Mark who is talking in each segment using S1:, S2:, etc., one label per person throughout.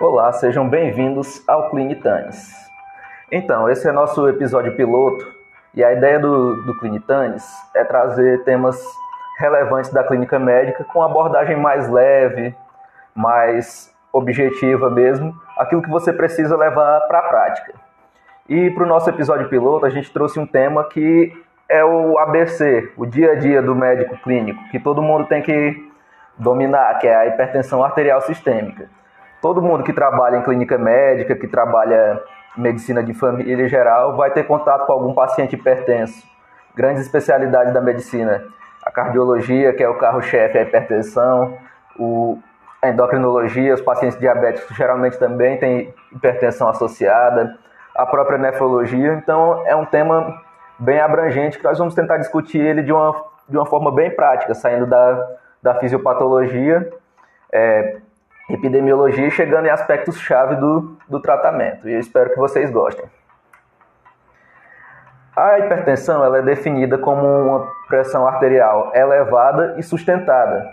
S1: Olá, sejam bem-vindos ao Clinitanes. Então, esse é nosso episódio piloto e a ideia do, do Clinitanes é trazer temas relevantes da clínica médica com abordagem mais leve, mais objetiva mesmo, aquilo que você precisa levar para a prática. E para o nosso episódio piloto, a gente trouxe um tema que é o ABC, o dia a dia do médico clínico, que todo mundo tem que dominar, que é a hipertensão arterial sistêmica todo mundo que trabalha em clínica médica, que trabalha medicina de família geral, vai ter contato com algum paciente hipertenso. Grandes especialidades da medicina, a cardiologia, que é o carro-chefe, a hipertensão, o, a endocrinologia, os pacientes diabéticos geralmente também têm hipertensão associada, a própria nefrologia. Então, é um tema bem abrangente que nós vamos tentar discutir ele de uma, de uma forma bem prática, saindo da, da fisiopatologia. É, epidemiologia chegando em aspectos-chave do, do tratamento. E eu espero que vocês gostem. A hipertensão ela é definida como uma pressão arterial elevada e sustentada,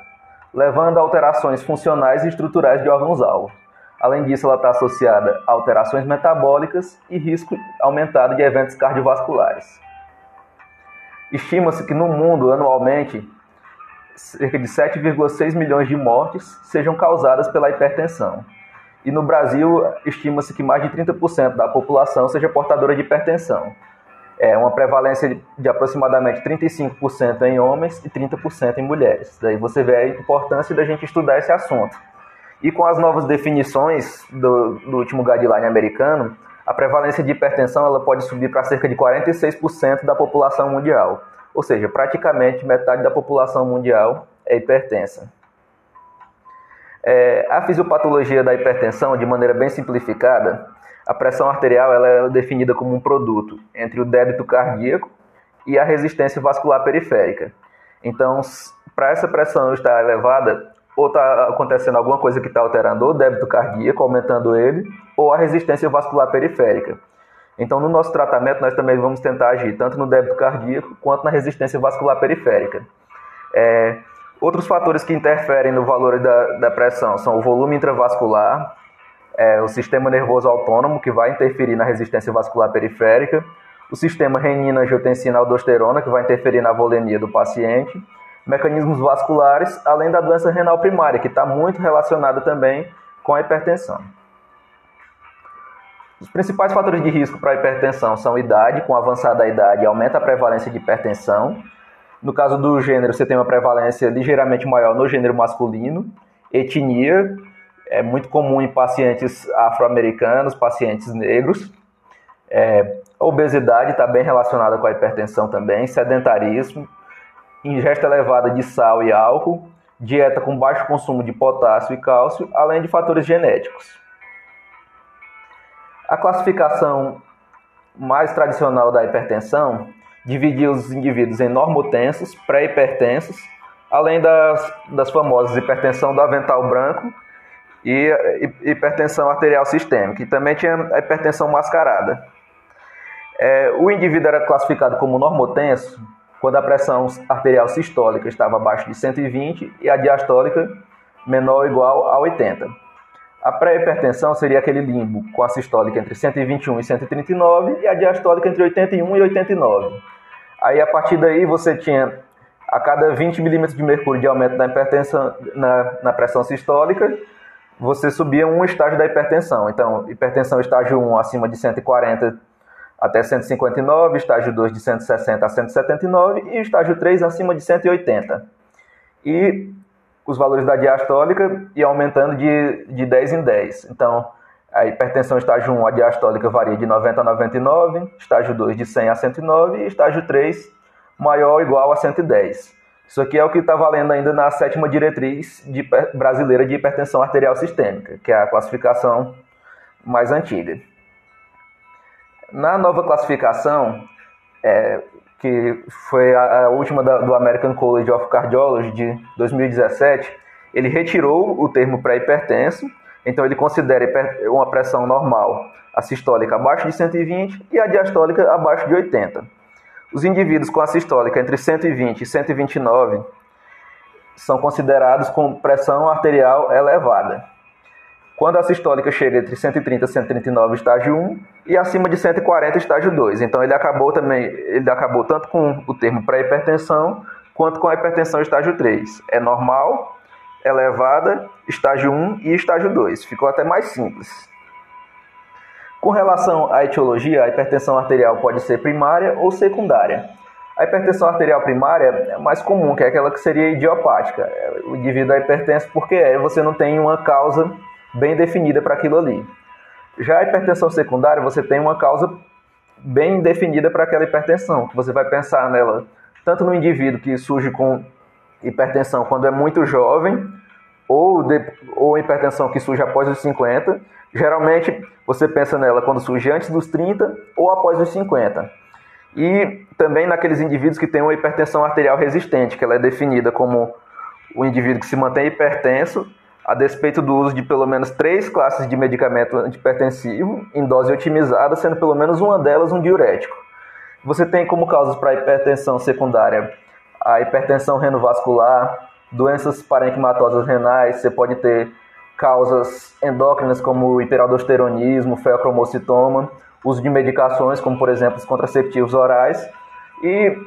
S1: levando a alterações funcionais e estruturais de órgãos-alvo. Além disso, ela está associada a alterações metabólicas e risco aumentado de eventos cardiovasculares. Estima-se que no mundo, anualmente, cerca de 7,6 milhões de mortes sejam causadas pela hipertensão. E no Brasil, estima-se que mais de 30% da população seja portadora de hipertensão. É uma prevalência de aproximadamente 35% em homens e 30% em mulheres. Daí você vê a importância da gente estudar esse assunto. E com as novas definições do, do último guideline americano, a prevalência de hipertensão ela pode subir para cerca de 46% da população mundial. Ou seja, praticamente metade da população mundial é hipertensa. É, a fisiopatologia da hipertensão, de maneira bem simplificada, a pressão arterial ela é definida como um produto entre o débito cardíaco e a resistência vascular periférica. Então, para essa pressão estar elevada, ou está acontecendo alguma coisa que está alterando o débito cardíaco, aumentando ele, ou a resistência vascular periférica. Então, no nosso tratamento, nós também vamos tentar agir tanto no débito cardíaco quanto na resistência vascular periférica. É, outros fatores que interferem no valor da, da pressão são o volume intravascular, é, o sistema nervoso autônomo, que vai interferir na resistência vascular periférica, o sistema renina-angiotensina-aldosterona, que vai interferir na volemia do paciente, mecanismos vasculares, além da doença renal primária, que está muito relacionada também com a hipertensão. Os principais fatores de risco para a hipertensão são idade, com avançada idade aumenta a prevalência de hipertensão. No caso do gênero, você tem uma prevalência ligeiramente maior no gênero masculino. Etnia, é muito comum em pacientes afro-americanos, pacientes negros. É, obesidade está bem relacionada com a hipertensão também, sedentarismo, ingesta elevada de sal e álcool, dieta com baixo consumo de potássio e cálcio, além de fatores genéticos. A classificação mais tradicional da hipertensão dividia os indivíduos em normotensos, pré-hipertensos, além das, das famosas hipertensão do avental branco e hipertensão arterial sistêmica, e também tinha a hipertensão mascarada. É, o indivíduo era classificado como normotenso quando a pressão arterial sistólica estava abaixo de 120 e a diastólica menor ou igual a 80. A pré-hipertensão seria aquele limbo com a sistólica entre 121 e 139 e a diastólica entre 81 e 89. Aí a partir daí você tinha a cada 20 milímetros de mercúrio de aumento da hipertensão na, na pressão sistólica, você subia um estágio da hipertensão. Então, hipertensão estágio 1 acima de 140 até 159, estágio 2 de 160 a 179 e estágio 3 acima de 180. E os valores da diastólica e aumentando de, de 10 em 10. Então, a hipertensão estágio 1, a diastólica varia de 90 a 99, estágio 2 de 100 a 109 e estágio 3 maior ou igual a 110. Isso aqui é o que está valendo ainda na sétima diretriz de, brasileira de hipertensão arterial sistêmica, que é a classificação mais antiga. Na nova classificação, é, que foi a, a última da, do American College of Cardiology de 2017, ele retirou o termo pré-hipertenso, então ele considera uma pressão normal, a sistólica abaixo de 120 e a diastólica abaixo de 80. Os indivíduos com a sistólica entre 120 e 129 são considerados com pressão arterial elevada. Quando a sistólica chega entre 130 e 139, estágio 1, e acima de 140, estágio 2. Então ele acabou também, ele acabou tanto com o termo pré-hipertensão, quanto com a hipertensão estágio 3. É normal, elevada, estágio 1 e estágio 2. Ficou até mais simples. Com relação à etiologia, a hipertensão arterial pode ser primária ou secundária. A hipertensão arterial primária é mais comum, que é aquela que seria idiopática. O indivíduo é hipertenso porque é, você não tem uma causa bem definida para aquilo ali. Já a hipertensão secundária, você tem uma causa bem definida para aquela hipertensão, que você vai pensar nela tanto no indivíduo que surge com hipertensão quando é muito jovem, ou, de, ou hipertensão que surge após os 50. Geralmente você pensa nela quando surge antes dos 30 ou após os 50. E também naqueles indivíduos que têm uma hipertensão arterial resistente, que ela é definida como o indivíduo que se mantém hipertenso a despeito do uso de pelo menos três classes de medicamento antipertensivo em dose otimizada, sendo pelo menos uma delas um diurético. Você tem como causas para hipertensão secundária a hipertensão renovascular, doenças parenquimatosas renais, você pode ter causas endócrinas como hiperaldosteronismo, feocromocitoma, uso de medicações como por exemplo os contraceptivos orais e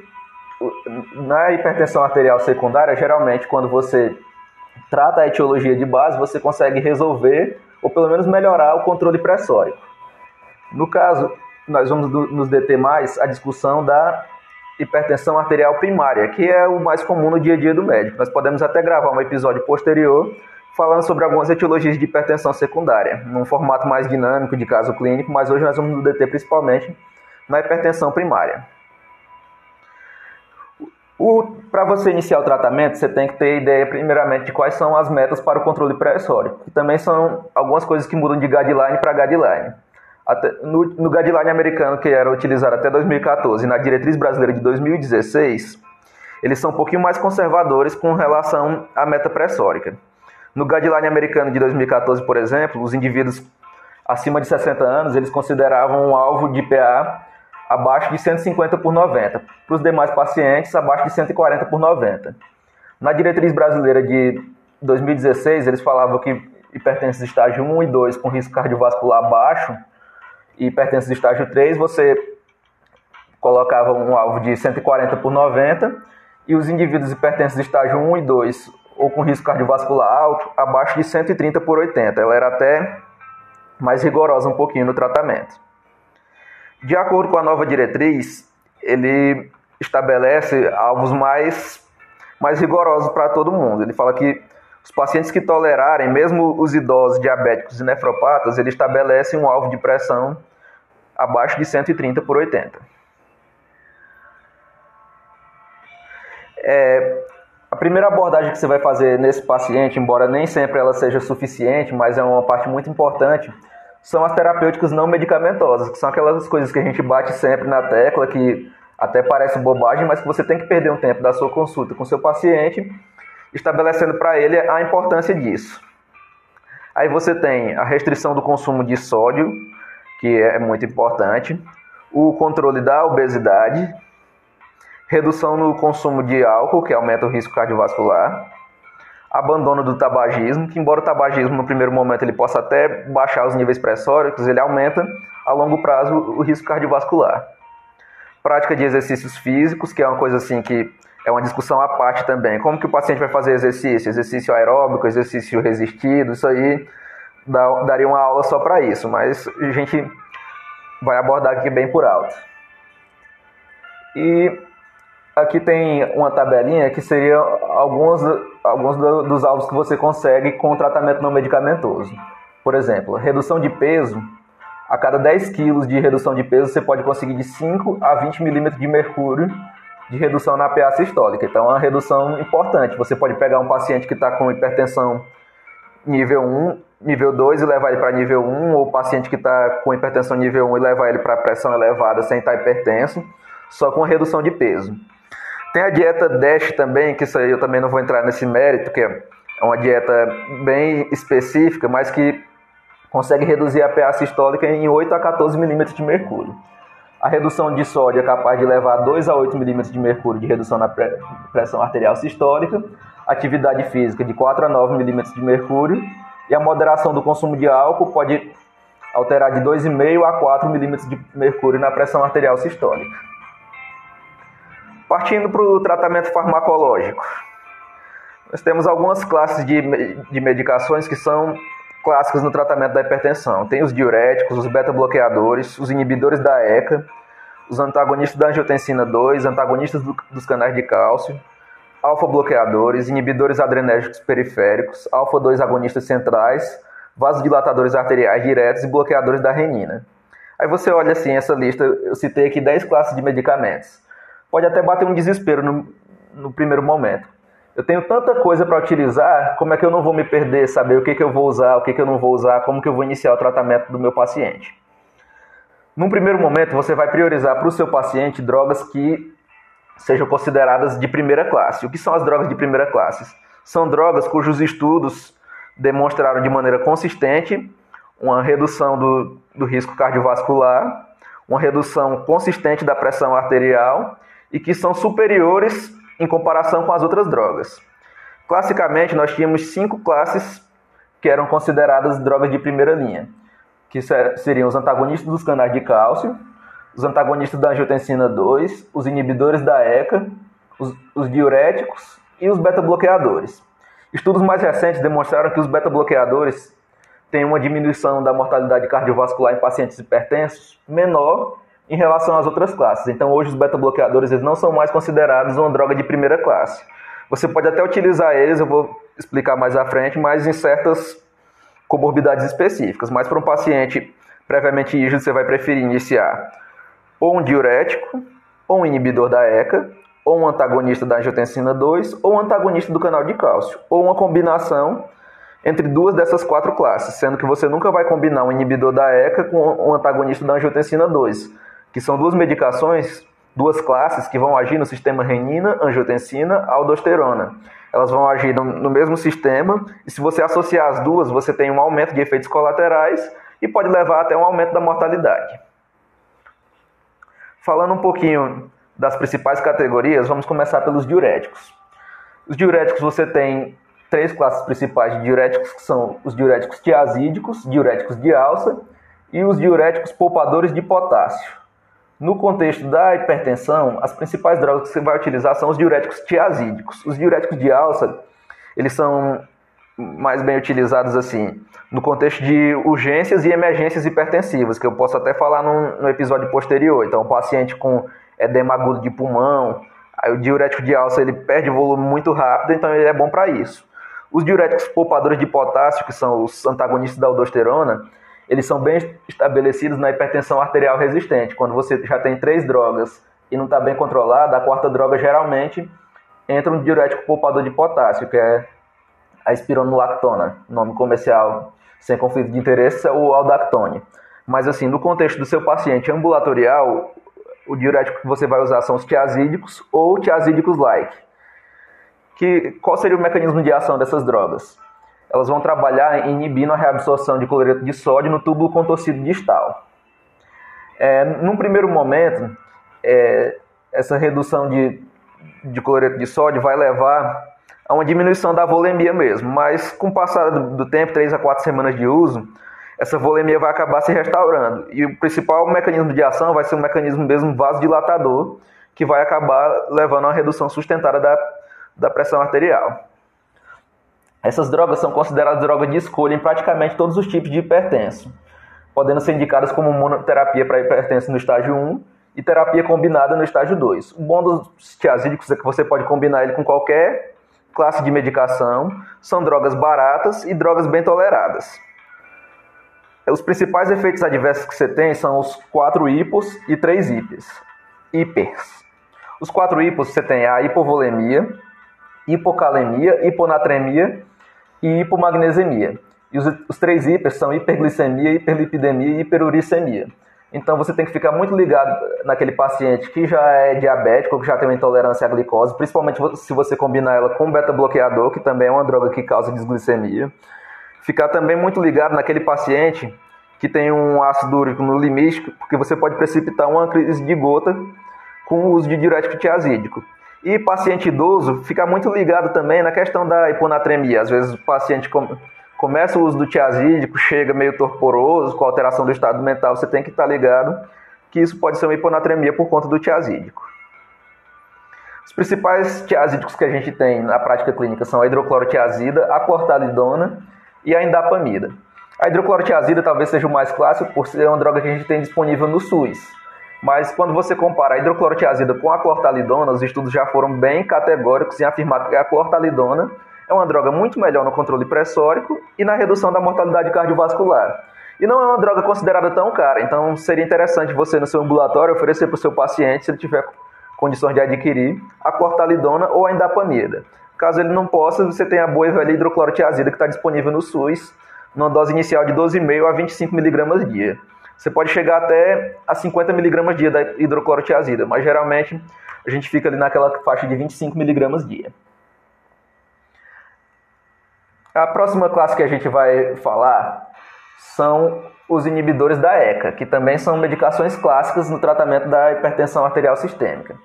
S1: na hipertensão arterial secundária, geralmente quando você trata a etiologia de base, você consegue resolver ou pelo menos melhorar o controle pressórico. No caso, nós vamos nos deter mais a discussão da hipertensão arterial primária, que é o mais comum no dia a dia do médico. Nós podemos até gravar um episódio posterior falando sobre algumas etiologias de hipertensão secundária, num formato mais dinâmico de caso clínico, mas hoje nós vamos nos deter principalmente na hipertensão primária. Para você iniciar o tratamento, você tem que ter ideia, primeiramente, de quais são as metas para o controle pressório, que também são algumas coisas que mudam de guideline para guideline. Até, no, no guideline americano, que era utilizado até 2014, e na diretriz brasileira de 2016, eles são um pouquinho mais conservadores com relação à meta pressórica. No guideline americano de 2014, por exemplo, os indivíduos acima de 60 anos, eles consideravam um alvo de PA abaixo de 150 por 90. Para os demais pacientes, abaixo de 140 por 90. Na diretriz brasileira de 2016, eles falavam que hipertensão de estágio 1 e 2 com risco cardiovascular baixo e hipertensão de estágio 3, você colocava um alvo de 140 por 90 e os indivíduos hipertensos estágio 1 e 2 ou com risco cardiovascular alto, abaixo de 130 por 80. Ela era até mais rigorosa um pouquinho no tratamento. De acordo com a nova diretriz, ele estabelece alvos mais, mais rigorosos para todo mundo. Ele fala que os pacientes que tolerarem, mesmo os idosos diabéticos e nefropatas, ele estabelece um alvo de pressão abaixo de 130 por 80. É, a primeira abordagem que você vai fazer nesse paciente, embora nem sempre ela seja suficiente, mas é uma parte muito importante, são as terapêuticas não medicamentosas, que são aquelas coisas que a gente bate sempre na tecla, que até parece bobagem, mas que você tem que perder um tempo da sua consulta com seu paciente, estabelecendo para ele a importância disso. Aí você tem a restrição do consumo de sódio, que é muito importante, o controle da obesidade, redução no consumo de álcool, que aumenta o risco cardiovascular, abandono do tabagismo, que embora o tabagismo no primeiro momento ele possa até baixar os níveis pressóricos, ele aumenta a longo prazo o risco cardiovascular. Prática de exercícios físicos, que é uma coisa assim que é uma discussão à parte também. Como que o paciente vai fazer exercício? Exercício aeróbico, exercício resistido, isso aí dá, daria uma aula só para isso, mas a gente vai abordar aqui bem por alto. E aqui tem uma tabelinha que seria alguns, alguns dos alvos que você consegue com tratamento não medicamentoso. Por exemplo, redução de peso. A cada 10 quilos de redução de peso, você pode conseguir de 5 a 20 milímetros de mercúrio de redução na PA sistólica. Então, é uma redução importante. Você pode pegar um paciente que está com hipertensão nível 1, nível 2 e levar ele para nível 1, ou paciente que está com hipertensão nível 1 e levar ele para pressão elevada sem estar hipertenso, só com redução de peso. Tem a dieta DASH também, que isso aí eu também não vou entrar nesse mérito, que é uma dieta bem específica, mas que consegue reduzir a PA sistólica em 8 a 14 milímetros de mercúrio. A redução de sódio é capaz de levar 2 a 8 milímetros de mercúrio de redução na pressão arterial sistólica. Atividade física de 4 a 9 milímetros de mercúrio. E a moderação do consumo de álcool pode alterar de 2,5 a 4 milímetros de mercúrio na pressão arterial sistólica. Partindo para o tratamento farmacológico. Nós temos algumas classes de, de medicações que são clássicas no tratamento da hipertensão. Tem os diuréticos, os beta-bloqueadores, os inibidores da ECA, os antagonistas da angiotensina 2, antagonistas do, dos canais de cálcio, alfa-bloqueadores, inibidores adrenérgicos periféricos, alfa-2 agonistas centrais, vasodilatadores arteriais diretos e bloqueadores da renina. Aí você olha assim, essa lista, eu citei aqui 10 classes de medicamentos. Pode até bater um desespero no, no primeiro momento. Eu tenho tanta coisa para utilizar, como é que eu não vou me perder, saber o que, que eu vou usar, o que, que eu não vou usar, como que eu vou iniciar o tratamento do meu paciente. Num primeiro momento, você vai priorizar para o seu paciente drogas que sejam consideradas de primeira classe. O que são as drogas de primeira classe? São drogas cujos estudos demonstraram de maneira consistente uma redução do, do risco cardiovascular, uma redução consistente da pressão arterial e que são superiores em comparação com as outras drogas. Classicamente, nós tínhamos cinco classes que eram consideradas drogas de primeira linha que seriam os antagonistas dos canais de cálcio, os antagonistas da angiotensina 2, os inibidores da ECA, os, os diuréticos e os beta-bloqueadores. Estudos mais recentes demonstraram que os beta-bloqueadores têm uma diminuição da mortalidade cardiovascular em pacientes hipertensos menor em relação às outras classes. Então, hoje, os beta-bloqueadores não são mais considerados uma droga de primeira classe. Você pode até utilizar eles, eu vou explicar mais à frente, mas em certas comorbidades específicas, mas para um paciente previamente rígido, você vai preferir iniciar ou um diurético, ou um inibidor da ECA, ou um antagonista da angiotensina 2, ou um antagonista do canal de cálcio, ou uma combinação entre duas dessas quatro classes, sendo que você nunca vai combinar um inibidor da ECA com um antagonista da angiotensina 2, que são duas medicações, duas classes que vão agir no sistema renina, angiotensina, aldosterona elas vão agir no, no mesmo sistema, e se você associar as duas, você tem um aumento de efeitos colaterais e pode levar até um aumento da mortalidade. Falando um pouquinho das principais categorias, vamos começar pelos diuréticos. Os diuréticos você tem três classes principais de diuréticos, que são os diuréticos tiazídicos, diuréticos de alça e os diuréticos poupadores de potássio. No contexto da hipertensão, as principais drogas que você vai utilizar são os diuréticos tiazídicos. Os diuréticos de alça, eles são mais bem utilizados assim, no contexto de urgências e emergências hipertensivas, que eu posso até falar no, no episódio posterior. Então, o paciente com edema agudo de pulmão, o diurético de alça ele perde volume muito rápido, então ele é bom para isso. Os diuréticos poupadores de potássio, que são os antagonistas da aldosterona, eles são bem estabelecidos na hipertensão arterial resistente. Quando você já tem três drogas e não está bem controlada, a quarta droga geralmente entra um diurético poupador de potássio, que é a espironolactona, nome comercial sem conflito de interesse é o aldactone. Mas assim, no contexto do seu paciente ambulatorial, o diurético que você vai usar são os tiazídicos ou tiazídicos-like. Que, qual seria o mecanismo de ação dessas drogas? Elas vão trabalhar inibindo a reabsorção de cloreto de sódio no túbulo contorcido distal. É, num primeiro momento, é, essa redução de, de cloreto de sódio vai levar a uma diminuição da volemia mesmo, mas com o passar do, do tempo, 3 a 4 semanas de uso, essa volemia vai acabar se restaurando. E o principal mecanismo de ação vai ser um mecanismo mesmo vasodilatador, que vai acabar levando a uma redução sustentada da, da pressão arterial. Essas drogas são consideradas drogas de escolha em praticamente todos os tipos de hipertenso, podendo ser indicadas como monoterapia para hipertenso no estágio 1 e terapia combinada no estágio 2. O bom dos tiazídicos é que você pode combinar ele com qualquer classe de medicação, são drogas baratas e drogas bem toleradas. Os principais efeitos adversos que você tem são os quatro hipos e três hipers. hipers. Os quatro hipos você tem a hipovolemia, hipocalemia, hiponatremia e hipomagnesemia. E os, os três hipers são hiperglicemia, hiperlipidemia e hiperuricemia. Então você tem que ficar muito ligado naquele paciente que já é diabético, que já tem uma intolerância à glicose, principalmente se você combinar ela com beta-bloqueador, que também é uma droga que causa desglicemia. Ficar também muito ligado naquele paciente que tem um ácido úrico no limite, porque você pode precipitar uma crise de gota com o uso de diurético tiazídico. E paciente idoso fica muito ligado também na questão da hiponatremia. Às vezes o paciente começa o uso do tiazídico, chega meio torporoso, com alteração do estado mental, você tem que estar ligado que isso pode ser uma hiponatremia por conta do tiazídico. Os principais tiazídicos que a gente tem na prática clínica são a hidroclorotiazida, a cortalidona e a indapamida. A hidroclorotiazida talvez seja o mais clássico por ser uma droga que a gente tem disponível no SUS. Mas quando você compara a hidroclorotiazida com a clortalidona, os estudos já foram bem categóricos em afirmar que a clortalidona é uma droga muito melhor no controle pressórico e na redução da mortalidade cardiovascular. E não é uma droga considerada tão cara, então seria interessante você no seu ambulatório oferecer para o seu paciente, se ele tiver condições de adquirir, a clortalidona ou a indapamida. Caso ele não possa, você tem a boa e velha hidroclorotiazida que está disponível no SUS, numa dose inicial de 12,5 a 25 mg dia. Você pode chegar até a 50 mg dia da hidroclorotiazida, mas geralmente a gente fica ali naquela faixa de 25 mg dia. A próxima classe que a gente vai falar são os inibidores da ECA, que também são medicações clássicas no tratamento da hipertensão arterial sistêmica.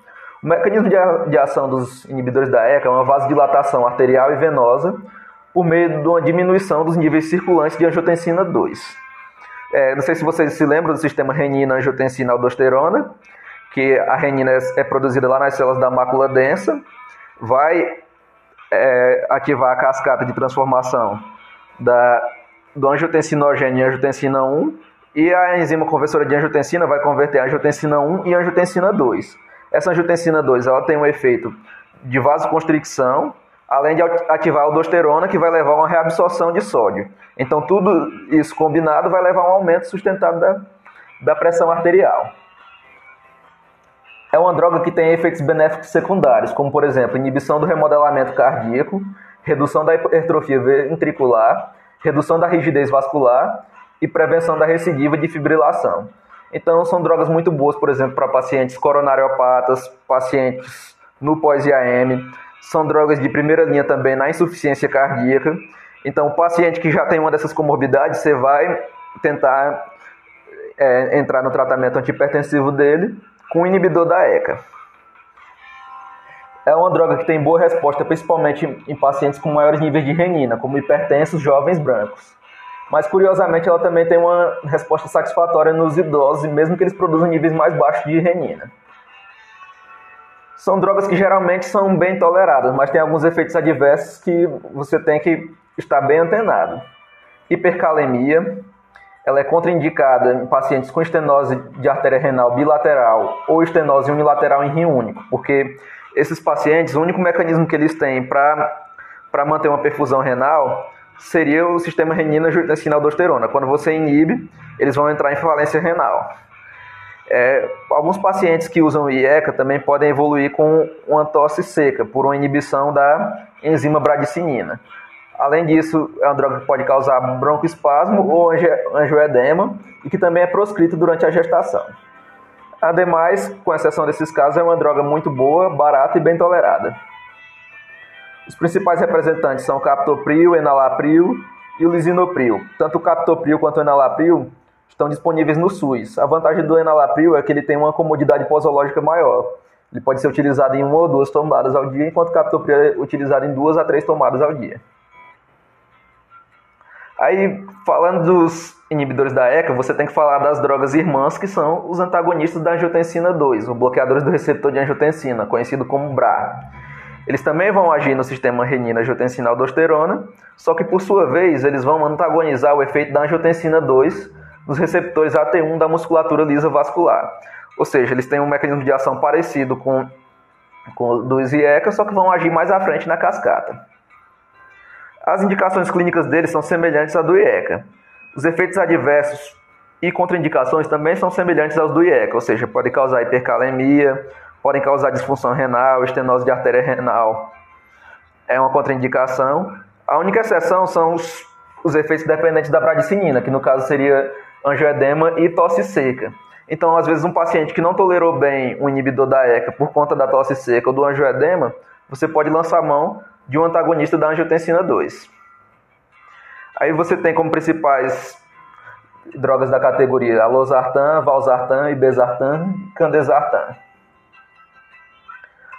S1: O mecanismo de ação dos inibidores da ECA é uma vasodilatação arterial e venosa por meio de uma diminuição dos níveis circulantes de angiotensina 2. É, não sei se vocês se lembram do sistema renina-angiotensina-aldosterona, que a renina é produzida lá nas células da mácula densa, vai é, ativar a cascata de transformação da, do angiotensinogênio em angiotensina 1, e a enzima conversora de angiotensina vai converter a angiotensina 1 em angiotensina 2. Essa angiotensina 2 ela tem um efeito de vasoconstricção, além de ativar a aldosterona, que vai levar a uma reabsorção de sódio. Então, tudo isso combinado vai levar a um aumento sustentado da, da pressão arterial. É uma droga que tem efeitos benéficos secundários, como, por exemplo, inibição do remodelamento cardíaco, redução da hipertrofia ventricular, redução da rigidez vascular e prevenção da recidiva de fibrilação. Então, são drogas muito boas, por exemplo, para pacientes coronariopatas, pacientes no pós-IAM, são drogas de primeira linha também na insuficiência cardíaca. Então, o paciente que já tem uma dessas comorbidades, você vai tentar é, entrar no tratamento antihipertensivo dele com o inibidor da ECA. É uma droga que tem boa resposta, principalmente em pacientes com maiores níveis de renina, como hipertensos jovens brancos. Mas, curiosamente, ela também tem uma resposta satisfatória nos idosos, mesmo que eles produzam níveis mais baixos de renina. São drogas que geralmente são bem toleradas, mas tem alguns efeitos adversos que você tem que estar bem antenado. Hipercalemia, ela é contraindicada em pacientes com estenose de artéria renal bilateral ou estenose unilateral em rim único, porque esses pacientes, o único mecanismo que eles têm para manter uma perfusão renal seria o sistema renina-angiotensina-aldosterona. Quando você inibe, eles vão entrar em falência renal. É, alguns pacientes que usam IECA também podem evoluir com uma tosse seca por uma inibição da enzima bradicinina. Além disso, é uma droga que pode causar broncoespasmo ou angioedema e que também é proscrita durante a gestação. Ademais, com exceção desses casos, é uma droga muito boa, barata e bem tolerada. Os principais representantes são o captopril, enalapril e o lisinopril. Tanto o captopril quanto o enalapril estão disponíveis no SUS. A vantagem do enalapril é que ele tem uma comodidade posológica maior. Ele pode ser utilizado em uma ou duas tomadas ao dia, enquanto o captopril é utilizado em duas a três tomadas ao dia. Aí, falando dos inibidores da ECA, você tem que falar das drogas irmãs, que são os antagonistas da angiotensina 2, os bloqueadores do receptor de angiotensina, conhecido como BRA. Eles também vão agir no sistema renina-angiotensina-aldosterona, só que por sua vez eles vão antagonizar o efeito da angiotensina 2 nos receptores AT1 da musculatura lisa vascular. Ou seja, eles têm um mecanismo de ação parecido com, com dos IECA, só que vão agir mais à frente na cascata. As indicações clínicas deles são semelhantes à do IECA. Os efeitos adversos e contraindicações também são semelhantes aos do IECA, ou seja, podem causar hipercalemia, podem causar disfunção renal, estenose de artéria renal. É uma contraindicação. A única exceção são os, os efeitos dependentes da bradicinina, que no caso seria angioedema e tosse seca. Então, às vezes, um paciente que não tolerou bem o inibidor da ECA por conta da tosse seca ou do angioedema, você pode lançar mão de um antagonista da angiotensina 2. Aí você tem como principais drogas da categoria losartan, valsartan, ibezartan, candesartan.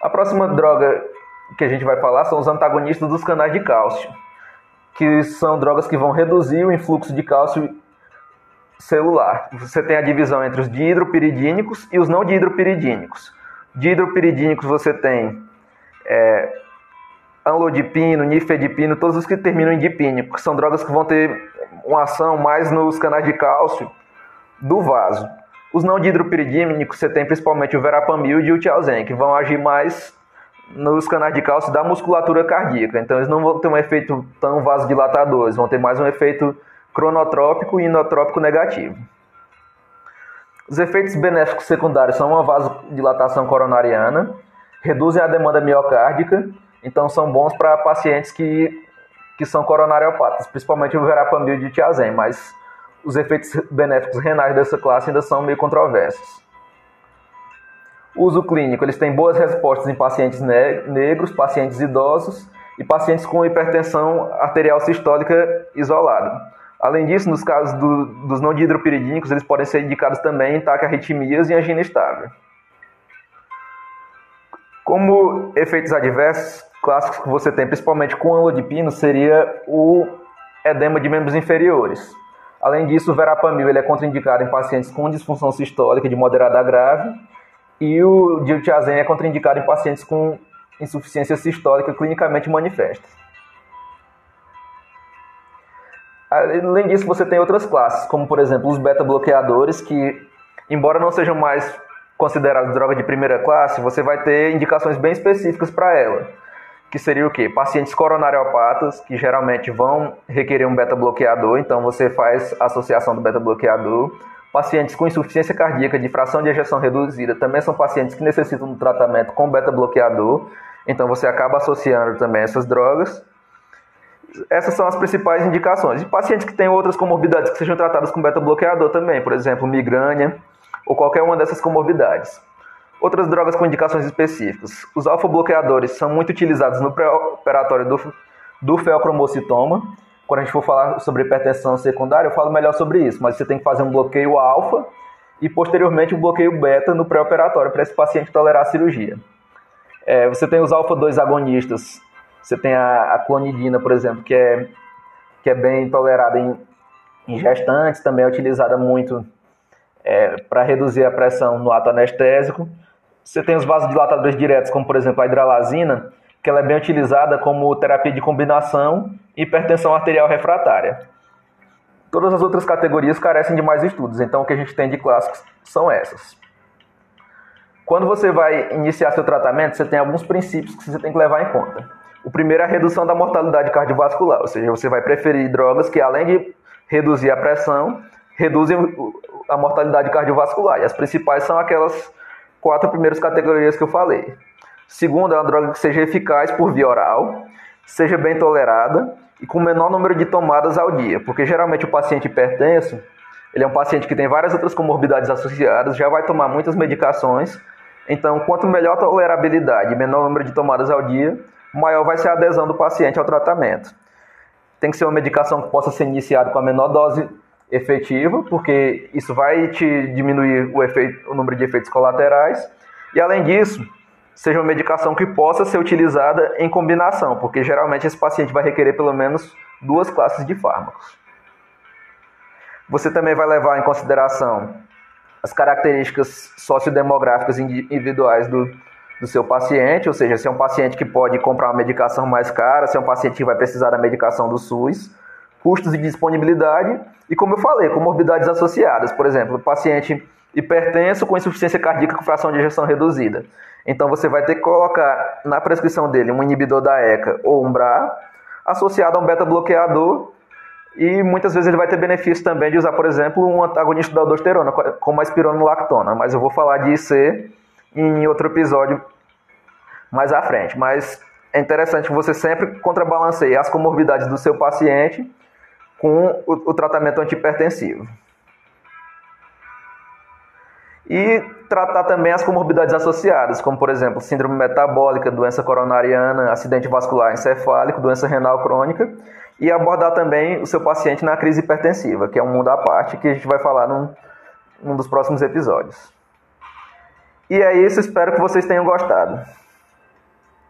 S1: A próxima droga que a gente vai falar são os antagonistas dos canais de cálcio que são drogas que vão reduzir o influxo de cálcio celular. Você tem a divisão entre os dihidropiridínicos e os não dihidropiridínicos. Dihidropiridínicos você tem é, anlodipino, nifedipino, todos os que terminam em dipínico, que são drogas que vão ter uma ação mais nos canais de cálcio do vaso. Os não dihidropiridínicos você tem principalmente o verapamil e o tiazen, que vão agir mais nos canais de cálcio da musculatura cardíaca. Então eles não vão ter um efeito tão vasodilatador, eles vão ter mais um efeito cronotrópico e inotrópico negativo. Os efeitos benéficos secundários são uma vasodilatação coronariana, reduzem a demanda miocárdica, então são bons para pacientes que, que são coronariopatas, principalmente o verapamil de tiazem, mas os efeitos benéficos renais dessa classe ainda são meio controversos. Uso clínico, eles têm boas respostas em pacientes negros, pacientes idosos e pacientes com hipertensão arterial sistólica isolada. Além disso, nos casos do, dos não dihidropiridínicos, eles podem ser indicados também em taquiarritmias e angina estável. Como efeitos adversos clássicos que você tem, principalmente com anlodipino, seria o edema de membros inferiores. Além disso, o verapamil ele é contraindicado em pacientes com disfunção sistólica de moderada a grave e o diltiazem é contraindicado em pacientes com insuficiência sistólica clinicamente manifesta. Além disso, você tem outras classes, como por exemplo os beta-bloqueadores, que, embora não sejam mais considerada droga de primeira classe, você vai ter indicações bem específicas para ela. Que seria o quê? Pacientes coronariopatas, que geralmente vão requerer um beta-bloqueador, então você faz associação do beta-bloqueador. Pacientes com insuficiência cardíaca de fração de ejeção reduzida também são pacientes que necessitam de tratamento com beta-bloqueador, então você acaba associando também essas drogas. Essas são as principais indicações. E pacientes que têm outras comorbidades que sejam tratadas com beta-bloqueador também, por exemplo, migrânia, ou qualquer uma dessas comorbidades. Outras drogas com indicações específicas. Os alfa-bloqueadores são muito utilizados no pré-operatório do, do feocromocitoma. Quando a gente for falar sobre hipertensão secundária, eu falo melhor sobre isso, mas você tem que fazer um bloqueio alfa e posteriormente um bloqueio beta no pré-operatório para esse paciente tolerar a cirurgia. É, você tem os alfa-2 agonistas, você tem a, a, clonidina, por exemplo, que é, que é bem tolerada em, em gestantes, também é utilizada muito é, para reduzir a pressão no ato anestésico. Você tem os vasodilatadores diretos, como por exemplo a hidralazina, que ela é bem utilizada como terapia de combinação e hipertensão arterial refratária. Todas as outras categorias carecem de mais estudos, então o que a gente tem de clássicos são essas. Quando você vai iniciar seu tratamento, você tem alguns princípios que você tem que levar em conta. O primeiro é a redução da mortalidade cardiovascular, ou seja, você vai preferir drogas que, além de reduzir a pressão, reduzem a mortalidade cardiovascular. E as principais são aquelas quatro primeiras categorias que eu falei. Segundo, é uma droga que seja eficaz por via oral, seja bem tolerada e com menor número de tomadas ao dia, porque geralmente o paciente hipertenso, ele é um paciente que tem várias outras comorbidades associadas, já vai tomar muitas medicações, então quanto melhor tolerabilidade e menor número de tomadas ao dia, maior vai ser a adesão do paciente ao tratamento. Tem que ser uma medicação que possa ser iniciada com a menor dose efetiva, porque isso vai te diminuir o, efeito, o número de efeitos colaterais. E além disso, seja uma medicação que possa ser utilizada em combinação, porque geralmente esse paciente vai requerer pelo menos duas classes de fármacos. Você também vai levar em consideração as características sociodemográficas individuais do, do seu paciente, ou seja, se é um paciente que pode comprar uma medicação mais cara, se é um paciente que vai precisar da medicação do SUS, custos e disponibilidade, e como eu falei, comorbidades associadas, por exemplo, paciente hipertenso com insuficiência cardíaca com fração de ejeção reduzida. Então você vai ter que colocar na prescrição dele um inibidor da ECA ou um BRA associado a um beta-bloqueador e muitas vezes ele vai ter benefício também de usar, por exemplo, um antagonista da aldosterona, como a espironolactona, mas eu vou falar de IC em outro episódio mais à frente. Mas é interessante você sempre contrabalanceie as comorbidades do seu paciente com o, o tratamento antihipertensivo. E tratar também as comorbidades associadas, como por exemplo, síndrome metabólica, doença coronariana, acidente vascular encefálico, doença renal crônica, e abordar também o seu paciente na crise hipertensiva, que é um mundo à parte que a gente vai falar num, num dos próximos episódios. E é isso, espero que vocês tenham gostado.